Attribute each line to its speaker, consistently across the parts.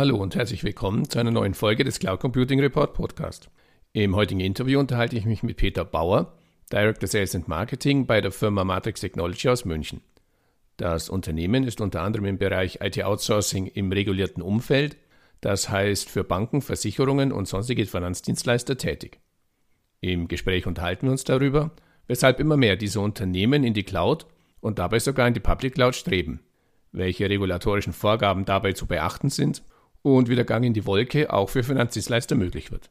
Speaker 1: Hallo und herzlich willkommen zu einer neuen Folge des Cloud Computing Report Podcast. Im heutigen Interview unterhalte ich mich mit Peter Bauer, Director Sales and Marketing bei der Firma Matrix Technology aus München. Das Unternehmen ist unter anderem im Bereich IT Outsourcing im regulierten Umfeld, das heißt für Banken, Versicherungen und sonstige Finanzdienstleister tätig. Im Gespräch unterhalten wir uns darüber, weshalb immer mehr diese Unternehmen in die Cloud und dabei sogar in die Public Cloud streben, welche regulatorischen Vorgaben dabei zu beachten sind und wie der Gang in die Wolke auch für Finanzdienstleister möglich wird.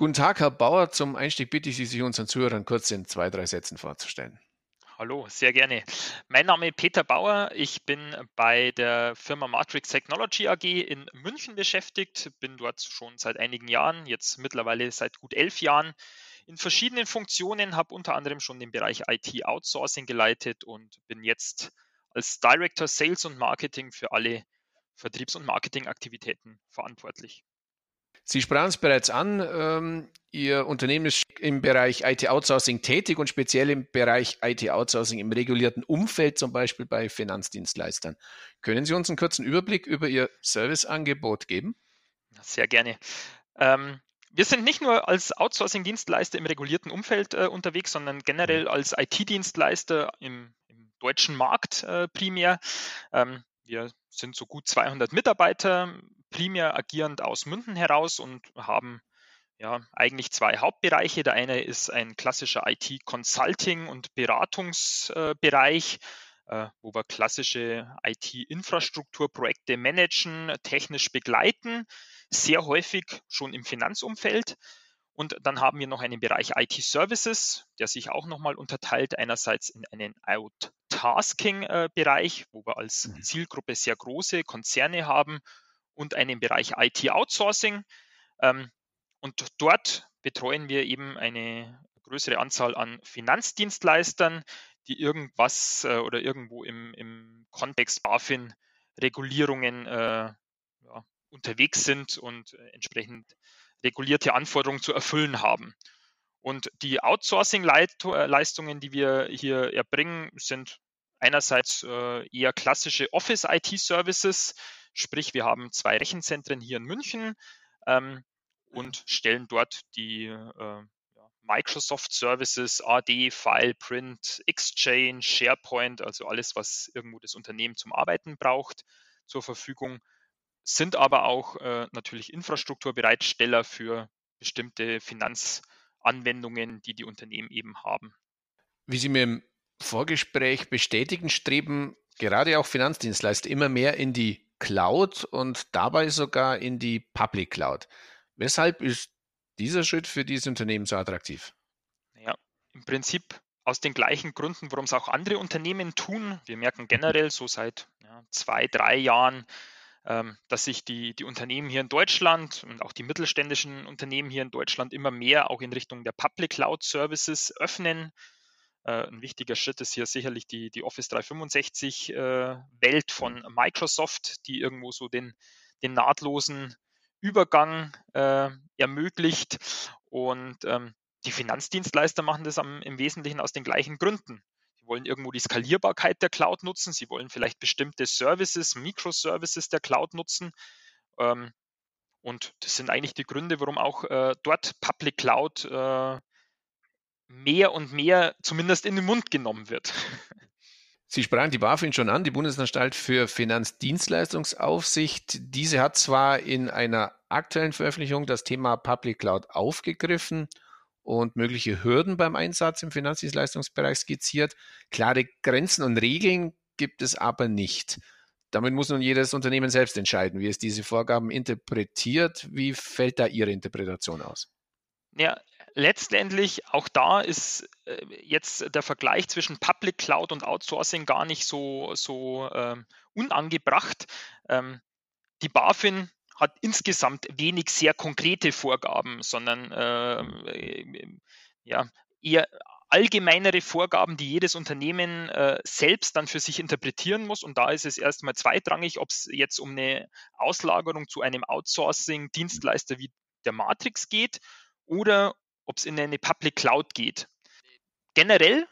Speaker 1: Guten Tag, Herr Bauer. Zum Einstieg bitte ich Sie, sich unseren Zuhörern kurz in zwei, drei Sätzen vorzustellen.
Speaker 2: Hallo, sehr gerne. Mein Name ist Peter Bauer. Ich bin bei der Firma Matrix Technology AG in München beschäftigt, bin dort schon seit einigen Jahren, jetzt mittlerweile seit gut elf Jahren in verschiedenen Funktionen, habe unter anderem schon den Bereich IT Outsourcing geleitet und bin jetzt als Director Sales und Marketing für alle Vertriebs- und Marketingaktivitäten verantwortlich.
Speaker 1: Sie sprachen es bereits an, ähm, Ihr Unternehmen ist im Bereich IT-Outsourcing tätig und speziell im Bereich IT-Outsourcing im regulierten Umfeld, zum Beispiel bei Finanzdienstleistern. Können Sie uns einen kurzen Überblick über Ihr Serviceangebot geben?
Speaker 2: Sehr gerne. Ähm, wir sind nicht nur als Outsourcing-Dienstleister im regulierten Umfeld äh, unterwegs, sondern generell mhm. als IT-Dienstleister im, im, deutschen Markt äh, primär. Ähm, wir sind so gut 200 Mitarbeiter, primär agierend aus München heraus und haben ja, eigentlich zwei Hauptbereiche. Der eine ist ein klassischer IT-Consulting- und Beratungsbereich, äh, wo wir klassische IT-Infrastrukturprojekte managen, technisch begleiten sehr häufig schon im Finanzumfeld. Und dann haben wir noch einen Bereich IT-Services, der sich auch nochmal unterteilt, einerseits in einen Out-Tasking-Bereich, wo wir als mhm. Zielgruppe sehr große Konzerne haben, und einen Bereich IT-Outsourcing. Ähm, und dort betreuen wir eben eine größere Anzahl an Finanzdienstleistern, die irgendwas äh, oder irgendwo im, im Kontext BaFin-Regulierungen äh, unterwegs sind und äh, entsprechend regulierte Anforderungen zu erfüllen haben. Und die Outsourcing-Leistungen, die wir hier erbringen, sind einerseits äh, eher klassische Office-IT-Services, sprich wir haben zwei Rechenzentren hier in München ähm, und stellen dort die äh, Microsoft Services, AD, File, Print, Exchange, SharePoint, also alles, was irgendwo das Unternehmen zum Arbeiten braucht, zur Verfügung sind aber auch äh, natürlich Infrastrukturbereitsteller für bestimmte Finanzanwendungen, die die Unternehmen eben haben.
Speaker 1: Wie Sie mir im Vorgespräch bestätigen, streben gerade auch Finanzdienstleister immer mehr in die Cloud und dabei sogar in die Public Cloud. Weshalb ist dieser Schritt für diese Unternehmen so attraktiv?
Speaker 2: Ja, im Prinzip aus den gleichen Gründen, warum es auch andere Unternehmen tun. Wir merken generell so seit ja, zwei, drei Jahren, ähm, dass sich die, die Unternehmen hier in Deutschland und auch die mittelständischen Unternehmen hier in Deutschland immer mehr auch in Richtung der Public Cloud Services öffnen. Äh, ein wichtiger Schritt ist hier sicherlich die, die Office 365 äh, Welt von Microsoft, die irgendwo so den, den nahtlosen Übergang äh, ermöglicht. Und ähm, die Finanzdienstleister machen das am, im Wesentlichen aus den gleichen Gründen wollen irgendwo die Skalierbarkeit der Cloud nutzen, sie wollen vielleicht bestimmte Services, Microservices der Cloud nutzen. Ähm, und das sind eigentlich die Gründe, warum auch äh, dort Public Cloud äh, mehr und mehr zumindest in den Mund genommen wird.
Speaker 1: Sie sprachen die BaFin schon an, die Bundesanstalt für Finanzdienstleistungsaufsicht. Diese hat zwar in einer aktuellen Veröffentlichung das Thema Public Cloud aufgegriffen und mögliche Hürden beim Einsatz im Finanzdienstleistungsbereich skizziert. Klare Grenzen und Regeln gibt es aber nicht. Damit muss nun jedes Unternehmen selbst entscheiden, wie es diese Vorgaben interpretiert. Wie fällt da Ihre Interpretation aus?
Speaker 2: Ja, letztendlich auch da ist äh, jetzt der Vergleich zwischen Public Cloud und Outsourcing gar nicht so, so ähm, unangebracht. Ähm, die BaFin hat insgesamt wenig sehr konkrete Vorgaben, sondern äh, ja, eher allgemeinere Vorgaben, die jedes Unternehmen äh, selbst dann für sich interpretieren muss. Und da ist es erstmal zweitrangig, ob es jetzt um eine Auslagerung zu einem Outsourcing-Dienstleister wie der Matrix geht oder ob es in eine Public Cloud geht. generell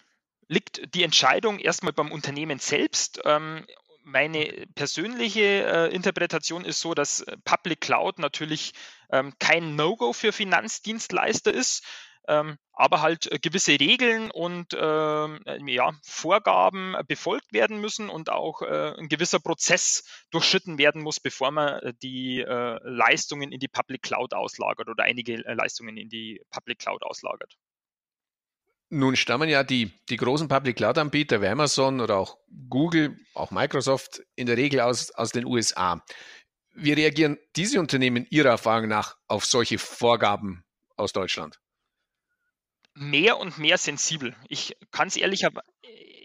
Speaker 2: liegt die Entscheidung erstmal beim Unternehmen selbst. Ähm, meine persönliche äh, Interpretation ist so, dass Public Cloud natürlich ähm, kein No-Go für Finanzdienstleister ist, ähm, aber halt äh, gewisse Regeln und ähm, äh, ja, Vorgaben befolgt werden müssen und auch äh, ein gewisser Prozess durchschritten werden muss, bevor man äh, die äh, Leistungen in die Public Cloud auslagert oder einige Leistungen in die Public Cloud auslagert.
Speaker 1: Nun stammen ja die, die großen Public Cloud-Anbieter wie Amazon oder auch Google, auch Microsoft in der Regel aus, aus den USA. Wie reagieren diese Unternehmen Ihrer Erfahrung nach auf solche Vorgaben aus Deutschland?
Speaker 2: Mehr und mehr sensibel. Ich kann es ehrlicher,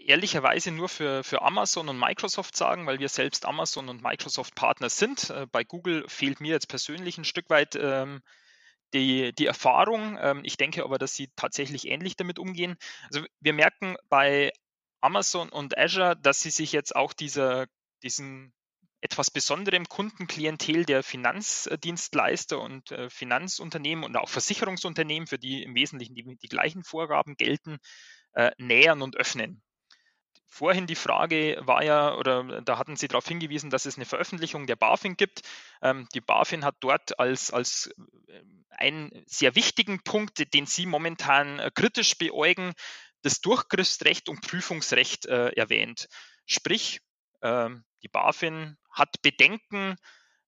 Speaker 2: ehrlicherweise nur für, für Amazon und Microsoft sagen, weil wir selbst Amazon und Microsoft Partner sind. Äh, bei Google fehlt mir jetzt persönlich ein Stück weit ähm, die, die Erfahrung. Ähm, ich denke aber, dass sie tatsächlich ähnlich damit umgehen. Also wir merken bei Amazon und Azure, dass sie sich jetzt auch dieser, diesen etwas besonderem Kundenklientel der Finanzdienstleister und äh, Finanzunternehmen und auch Versicherungsunternehmen, für die im Wesentlichen die, die gleichen Vorgaben gelten, äh, nähern und öffnen. Vorhin die Frage war ja, oder da hatten Sie darauf hingewiesen, dass es eine Veröffentlichung der BaFin gibt. Ähm, die BaFin hat dort als, als äh, einen sehr wichtigen Punkt, den Sie momentan äh, kritisch beäugen, das Durchgriffsrecht und Prüfungsrecht äh, erwähnt. Sprich, ähm, die BaFin hat Bedenken,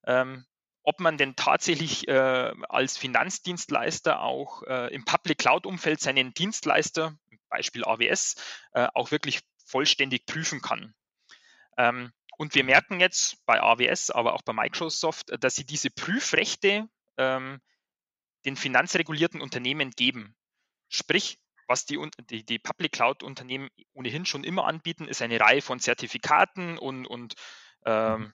Speaker 2: ähm, ob man denn tatsächlich äh, als Finanzdienstleister auch äh, im Public Cloud-Umfeld seinen Dienstleister, Beispiel AWS, äh, auch wirklich vollständig prüfen kann. Ähm, und wir merken jetzt bei AWS, aber auch bei Microsoft, dass sie diese Prüfrechte ähm, den finanzregulierten Unternehmen geben. Sprich, was die, die, die Public Cloud-Unternehmen ohnehin schon immer anbieten, ist eine Reihe von Zertifikaten und, und ähm, mhm.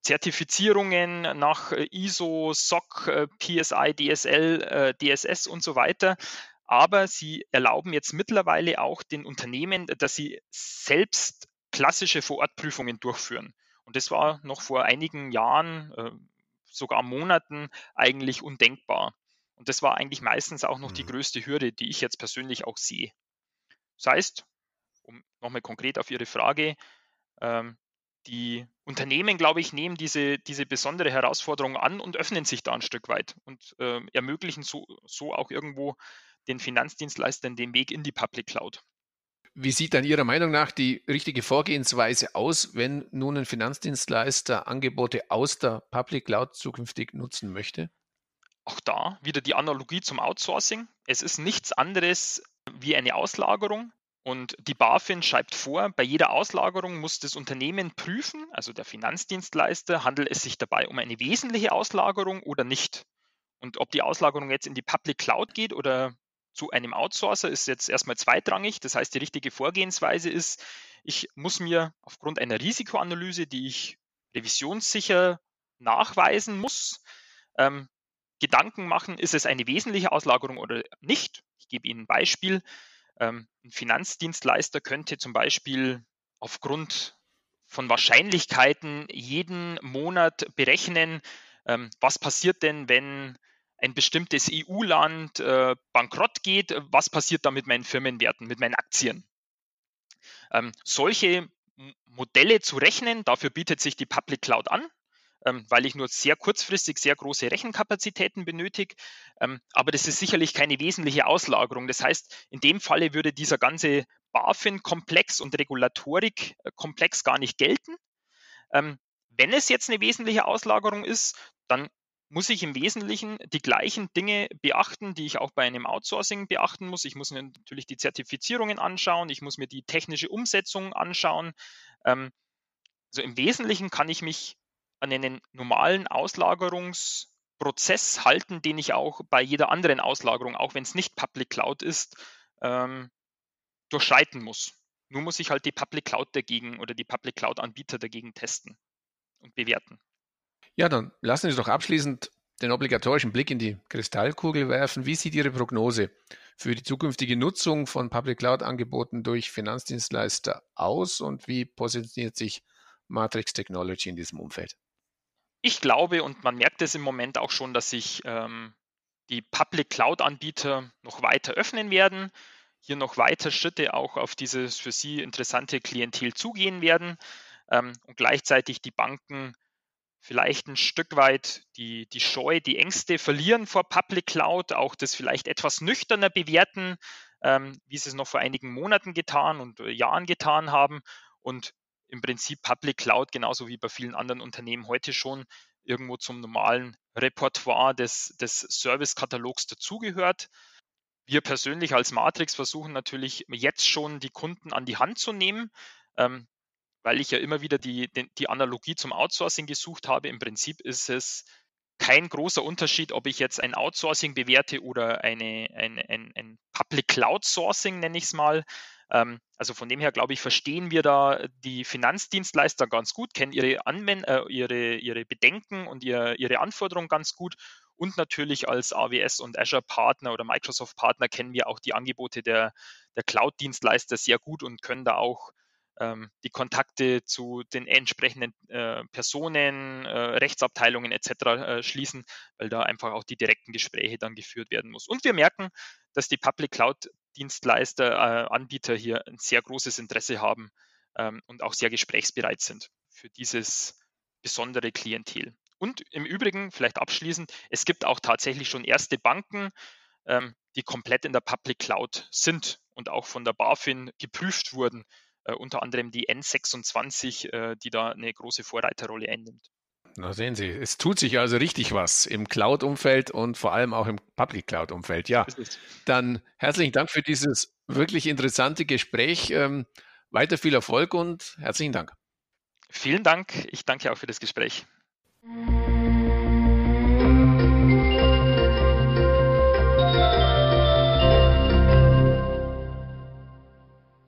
Speaker 2: Zertifizierungen nach ISO, SOC, äh, PSI, DSL, äh, DSS und so weiter aber sie erlauben jetzt mittlerweile auch den Unternehmen, dass sie selbst klassische Vorortprüfungen durchführen. Und das war noch vor einigen Jahren, äh, sogar Monaten eigentlich undenkbar. Und das war eigentlich meistens auch noch die mhm. größte Hürde, die ich jetzt persönlich auch sehe. Das heißt, um nochmal konkret auf Ihre Frage, ähm, die Unternehmen, glaube ich, nehmen diese, diese besondere Herausforderung an und öffnen sich da ein Stück weit und äh, ermöglichen so, so auch irgendwo den Finanzdienstleistern den Weg in die Public Cloud.
Speaker 1: Wie sieht dann Ihrer Meinung nach die richtige Vorgehensweise aus, wenn nun ein Finanzdienstleister Angebote aus der Public Cloud zukünftig nutzen möchte?
Speaker 2: Auch da wieder die Analogie zum Outsourcing. Es ist nichts anderes wie eine Auslagerung. Und die BaFin schreibt vor, bei jeder Auslagerung muss das Unternehmen prüfen, also der Finanzdienstleister, handelt es sich dabei um eine wesentliche Auslagerung oder nicht. Und ob die Auslagerung jetzt in die Public Cloud geht oder zu einem Outsourcer ist jetzt erstmal zweitrangig. Das heißt, die richtige Vorgehensweise ist, ich muss mir aufgrund einer Risikoanalyse, die ich revisionssicher nachweisen muss, ähm, Gedanken machen, ist es eine wesentliche Auslagerung oder nicht. Ich gebe Ihnen ein Beispiel. Ähm, ein Finanzdienstleister könnte zum Beispiel aufgrund von Wahrscheinlichkeiten jeden Monat berechnen, ähm, was passiert denn, wenn ein bestimmtes EU-Land äh, bankrott geht, was passiert da mit meinen Firmenwerten, mit meinen Aktien? Ähm, solche Modelle zu rechnen, dafür bietet sich die Public Cloud an, ähm, weil ich nur sehr kurzfristig sehr große Rechenkapazitäten benötige. Ähm, aber das ist sicherlich keine wesentliche Auslagerung. Das heißt, in dem Falle würde dieser ganze BaFin-Komplex und Regulatorik-Komplex gar nicht gelten. Ähm, wenn es jetzt eine wesentliche Auslagerung ist, dann muss ich im Wesentlichen die gleichen Dinge beachten, die ich auch bei einem Outsourcing beachten muss. Ich muss mir natürlich die Zertifizierungen anschauen, ich muss mir die technische Umsetzung anschauen. Ähm, also im Wesentlichen kann ich mich an einen normalen Auslagerungsprozess halten, den ich auch bei jeder anderen Auslagerung, auch wenn es nicht Public Cloud ist, ähm, durchschreiten muss. Nur muss ich halt die Public Cloud dagegen oder die Public Cloud Anbieter dagegen testen und bewerten.
Speaker 1: Ja, dann lassen Sie doch abschließend den obligatorischen Blick in die Kristallkugel werfen. Wie sieht Ihre Prognose für die zukünftige Nutzung von Public Cloud-Angeboten durch Finanzdienstleister aus und wie positioniert sich Matrix Technology in diesem Umfeld?
Speaker 2: Ich glaube, und man merkt es im Moment auch schon, dass sich ähm, die Public Cloud-Anbieter noch weiter öffnen werden. hier noch weiter Schritte auch auf dieses für Sie interessante Klientel zugehen werden ähm, und gleichzeitig die Banken vielleicht ein Stück weit die, die Scheu, die Ängste verlieren vor Public Cloud, auch das vielleicht etwas nüchterner bewerten, ähm, wie sie es noch vor einigen Monaten getan und äh, Jahren getan haben und im Prinzip Public Cloud genauso wie bei vielen anderen Unternehmen heute schon irgendwo zum normalen Repertoire des, des Service-Katalogs dazugehört. Wir persönlich als Matrix versuchen natürlich jetzt schon die Kunden an die Hand zu nehmen, ähm, weil ich ja immer wieder die, die Analogie zum Outsourcing gesucht habe. Im Prinzip ist es kein großer Unterschied, ob ich jetzt ein Outsourcing bewerte oder eine, eine, ein, ein Public Cloud Sourcing, nenne ich es mal. Ähm, also von dem her, glaube ich, verstehen wir da die Finanzdienstleister ganz gut, kennen ihre, Anwend äh, ihre, ihre Bedenken und ihr, ihre Anforderungen ganz gut. Und natürlich als AWS und Azure Partner oder Microsoft Partner kennen wir auch die Angebote der, der Cloud-Dienstleister sehr gut und können da auch ähm, die Kontakte zu den entsprechenden äh, Personen, äh, Rechtsabteilungen etc. Äh, schließen, weil da einfach auch die direkten Gespräche dann geführt werden muss. Und wir merken, dass die Public Cloud Dienstleister, äh, Anbieter hier ein sehr großes Interesse haben ähm, und auch sehr gesprächsbereit sind für dieses besondere Klientel. Und im Übrigen, vielleicht abschließend, es gibt auch tatsächlich schon erste Banken, ähm, die komplett in der Public Cloud sind und auch von der BaFin geprüft wurden unter anderem die N26, äh, die da eine große Vorreiterrolle einnimmt.
Speaker 1: Na sehen Sie, es tut sich also richtig was im Cloud-Umfeld und vor allem auch im Public Cloud-Umfeld. Ja, dann herzlichen Dank für dieses wirklich interessante Gespräch. Ähm, weiter viel Erfolg und herzlichen Dank.
Speaker 2: Vielen Dank. Ich danke auch für das Gespräch.